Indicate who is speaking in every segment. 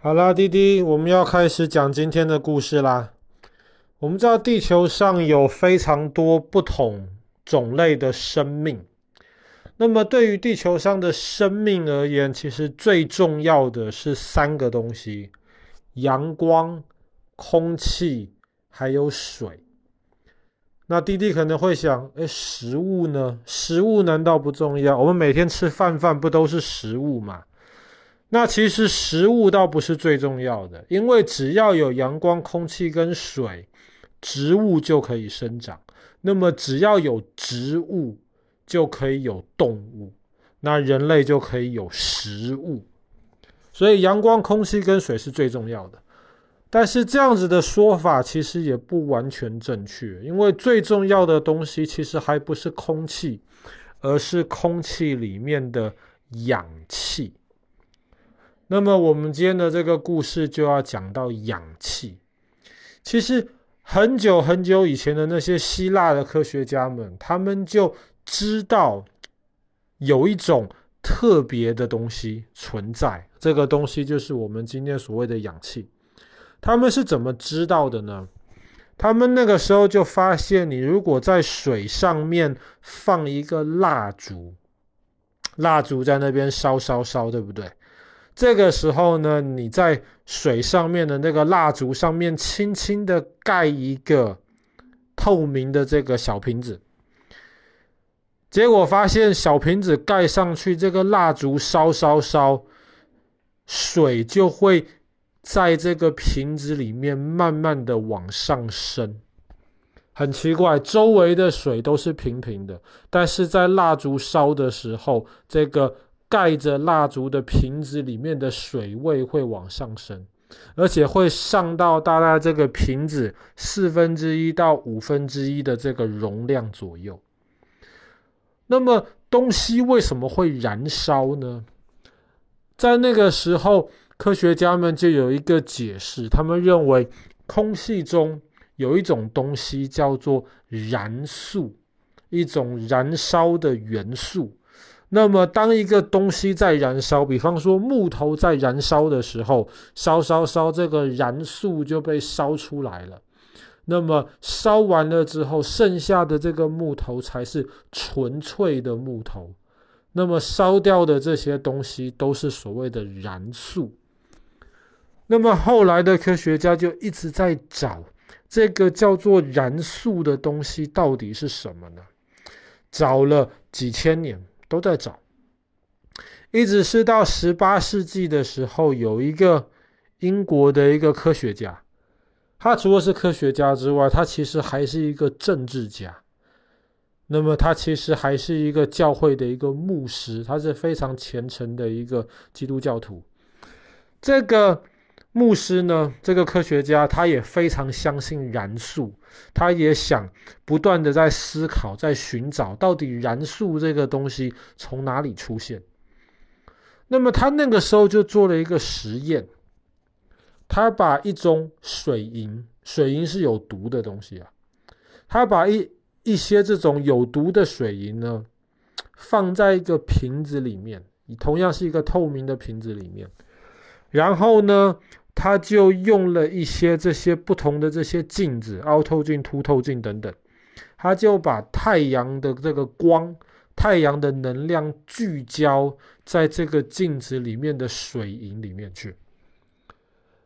Speaker 1: 好啦，弟弟，我们要开始讲今天的故事啦。我们知道地球上有非常多不同种类的生命，那么对于地球上的生命而言，其实最重要的是三个东西：阳光、空气，还有水。那弟弟可能会想，诶，食物呢？食物难道不重要？我们每天吃饭饭不都是食物吗？那其实食物倒不是最重要的，因为只要有阳光、空气跟水，植物就可以生长。那么只要有植物，就可以有动物，那人类就可以有食物。所以阳光、空气跟水是最重要的。但是这样子的说法其实也不完全正确，因为最重要的东西其实还不是空气，而是空气里面的氧气。那么我们今天的这个故事就要讲到氧气。其实很久很久以前的那些希腊的科学家们，他们就知道有一种特别的东西存在，这个东西就是我们今天所谓的氧气。他们是怎么知道的呢？他们那个时候就发现，你如果在水上面放一个蜡烛，蜡烛在那边烧烧烧，对不对？这个时候呢，你在水上面的那个蜡烛上面轻轻的盖一个透明的这个小瓶子，结果发现小瓶子盖上去，这个蜡烛烧烧烧，水就会在这个瓶子里面慢慢的往上升。很奇怪，周围的水都是平平的，但是在蜡烛烧的时候，这个。盖着蜡烛的瓶子里面的水位会往上升，而且会上到大概这个瓶子四分之一到五分之一的这个容量左右。那么东西为什么会燃烧呢？在那个时候，科学家们就有一个解释，他们认为空气中有一种东西叫做燃素，一种燃烧的元素。那么，当一个东西在燃烧，比方说木头在燃烧的时候，烧烧烧，这个燃素就被烧出来了。那么烧完了之后，剩下的这个木头才是纯粹的木头。那么烧掉的这些东西都是所谓的燃素。那么后来的科学家就一直在找这个叫做燃素的东西到底是什么呢？找了几千年。都在找，一直是到十八世纪的时候，有一个英国的一个科学家，他除了是科学家之外，他其实还是一个政治家。那么他其实还是一个教会的一个牧师，他是非常虔诚的一个基督教徒。这个。牧师呢，这个科学家他也非常相信燃素，他也想不断的在思考，在寻找到底燃素这个东西从哪里出现。那么他那个时候就做了一个实验，他把一种水银，水银是有毒的东西啊，他把一一些这种有毒的水银呢，放在一个瓶子里面，同样是一个透明的瓶子里面，然后呢，他就用了一些这些不同的这些镜子，凹透镜、凸透镜等等，他就把太阳的这个光、太阳的能量聚焦在这个镜子里面的水银里面去。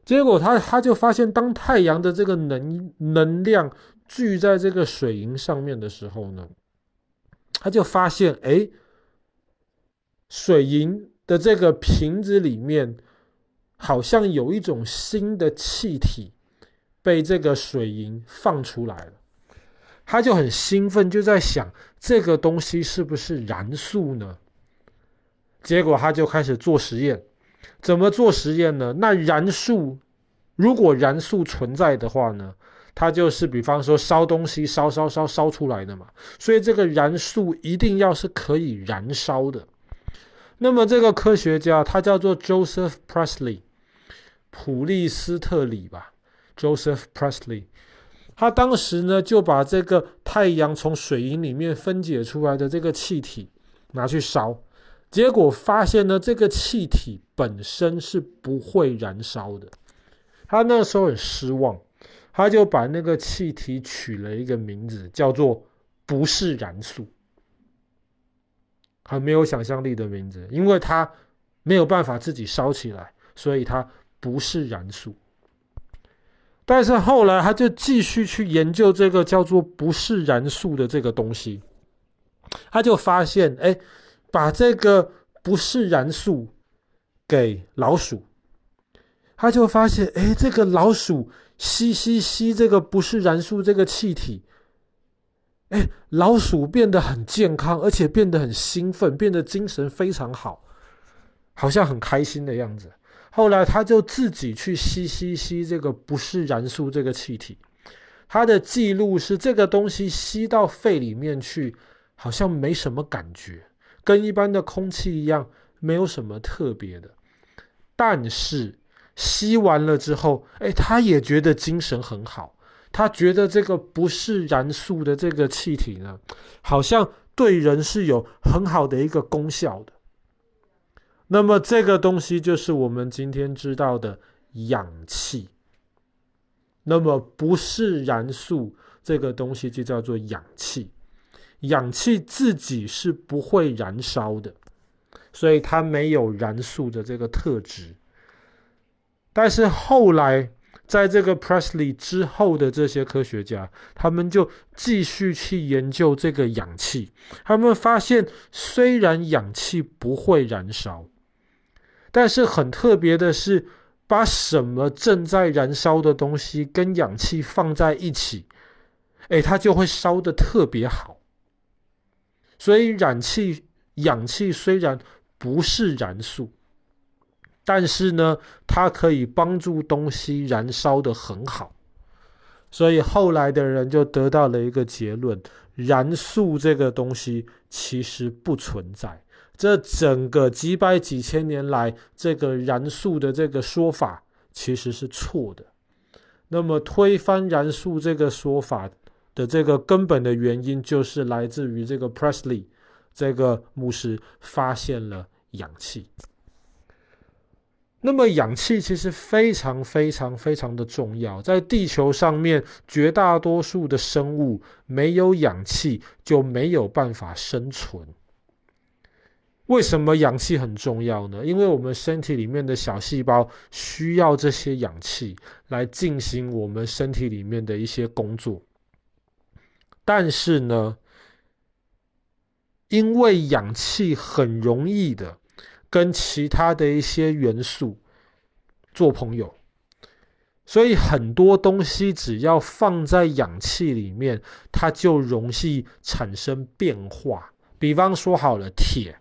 Speaker 1: 结果他他就发现，当太阳的这个能能量聚在这个水银上面的时候呢，他就发现，哎，水银的这个瓶子里面。好像有一种新的气体被这个水银放出来了，他就很兴奋，就在想这个东西是不是燃素呢？结果他就开始做实验，怎么做实验呢？那燃素如果燃素存在的话呢，它就是比方说烧东西烧烧烧烧出来的嘛，所以这个燃素一定要是可以燃烧的。那么这个科学家他叫做 Joseph Priestley。普利斯特里吧，Joseph Priestley，他当时呢就把这个太阳从水银里面分解出来的这个气体拿去烧，结果发现呢，这个气体本身是不会燃烧的。他那时候很失望，他就把那个气体取了一个名字，叫做“不是燃素”，很没有想象力的名字，因为它没有办法自己烧起来，所以它不是燃素。但是后来他就继续去研究这个叫做“不是燃素”的这个东西，他就发现，哎。把这个不是燃素给老鼠，他就发现，哎，这个老鼠吸吸吸这个不是燃素这个气体，哎，老鼠变得很健康，而且变得很兴奋，变得精神非常好，好像很开心的样子。后来他就自己去吸吸吸这个不是燃素这个气体，他的记录是这个东西吸到肺里面去，好像没什么感觉。跟一般的空气一样，没有什么特别的。但是吸完了之后，哎，他也觉得精神很好。他觉得这个不是燃素的这个气体呢，好像对人是有很好的一个功效的。那么这个东西就是我们今天知道的氧气。那么不是燃素这个东西就叫做氧气。氧气自己是不会燃烧的，所以它没有燃素的这个特质。但是后来，在这个 Presley 之后的这些科学家，他们就继续去研究这个氧气。他们发现，虽然氧气不会燃烧，但是很特别的是，把什么正在燃烧的东西跟氧气放在一起，哎，它就会烧得特别好。所以燃气、氧气虽然不是燃素，但是呢，它可以帮助东西燃烧得很好。所以后来的人就得到了一个结论：燃素这个东西其实不存在。这整个几百几千年来，这个燃素的这个说法其实是错的。那么推翻燃素这个说法的这个根本的原因，就是来自于这个 Presley 这个牧师发现了氧气。那么氧气其实非常非常非常的重要，在地球上面绝大多数的生物没有氧气就没有办法生存。为什么氧气很重要呢？因为我们身体里面的小细胞需要这些氧气来进行我们身体里面的一些工作。但是呢，因为氧气很容易的跟其他的一些元素做朋友，所以很多东西只要放在氧气里面，它就容易产生变化。比方说好了，铁，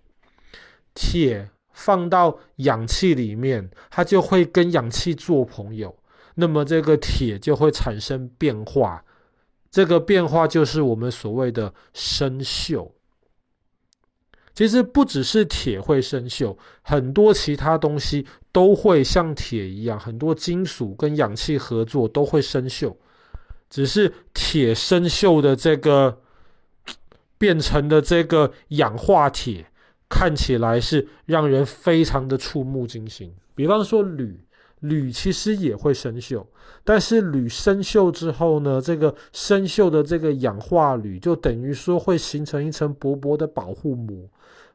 Speaker 1: 铁放到氧气里面，它就会跟氧气做朋友，那么这个铁就会产生变化。这个变化就是我们所谓的生锈。其实不只是铁会生锈，很多其他东西都会像铁一样，很多金属跟氧气合作都会生锈。只是铁生锈的这个变成的这个氧化铁，看起来是让人非常的触目惊心。比方说铝。铝其实也会生锈，但是铝生锈之后呢，这个生锈的这个氧化铝就等于说会形成一层薄薄的保护膜，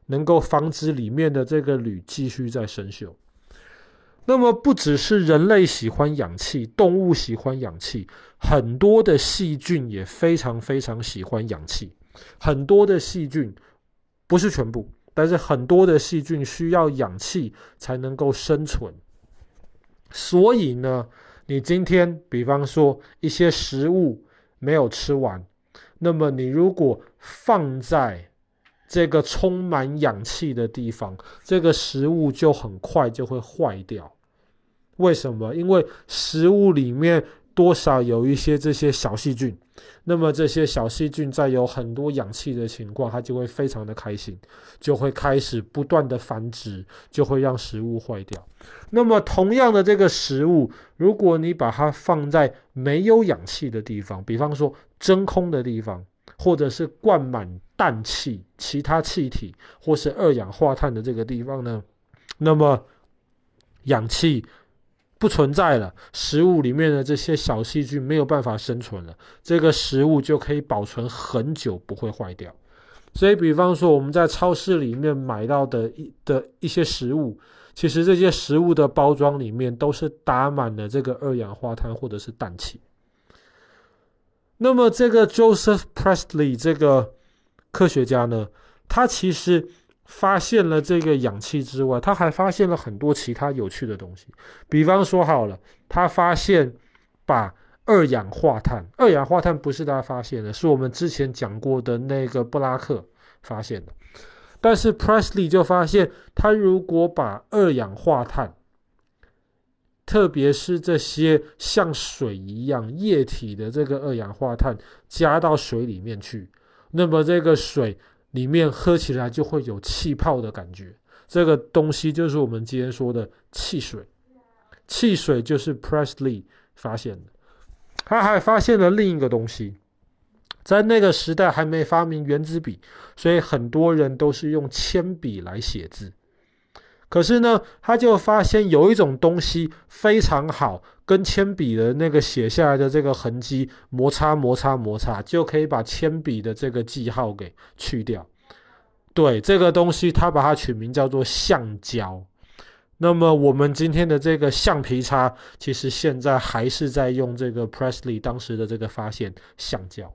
Speaker 1: 能够防止里面的这个铝继续再生锈。那么不只是人类喜欢氧气，动物喜欢氧气，很多的细菌也非常非常喜欢氧气。很多的细菌，不是全部，但是很多的细菌需要氧气才能够生存。所以呢，你今天比方说一些食物没有吃完，那么你如果放在这个充满氧气的地方，这个食物就很快就会坏掉。为什么？因为食物里面多少有一些这些小细菌。那么这些小细菌在有很多氧气的情况，它就会非常的开心，就会开始不断的繁殖，就会让食物坏掉。那么同样的这个食物，如果你把它放在没有氧气的地方，比方说真空的地方，或者是灌满氮气、其他气体或是二氧化碳的这个地方呢，那么氧气不存在了，食物里面的这些小细菌没有办法生存了，这个食物就可以保存很久，不会坏掉。所以，比方说我们在超市里面买到的一的一些食物，其实这些食物的包装里面都是打满了这个二氧化碳或者是氮气。那么，这个 Joseph Priestley 这个科学家呢，他其实发现了这个氧气之外，他还发现了很多其他有趣的东西。比方说，好了，他发现把二氧化碳，二氧化碳不是他发现的，是我们之前讲过的那个布拉克发现的。但是 Presley 就发现，他如果把二氧化碳，特别是这些像水一样液体的这个二氧化碳加到水里面去，那么这个水里面喝起来就会有气泡的感觉。这个东西就是我们今天说的汽水，汽水就是 Presley 发现的。他还发现了另一个东西，在那个时代还没发明原子笔，所以很多人都是用铅笔来写字。可是呢，他就发现有一种东西非常好，跟铅笔的那个写下来的这个痕迹摩擦摩擦摩擦，就可以把铅笔的这个记号给去掉。对，这个东西，他把它取名叫做橡胶。那么我们今天的这个橡皮擦，其实现在还是在用这个 Presley 当时的这个发现橡胶。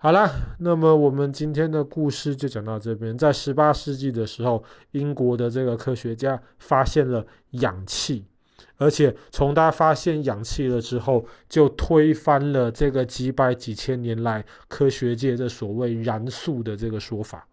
Speaker 1: 好啦，那么我们今天的故事就讲到这边。在十八世纪的时候，英国的这个科学家发现了氧气，而且从他发现氧气了之后，就推翻了这个几百几千年来科学界的所谓燃素的这个说法。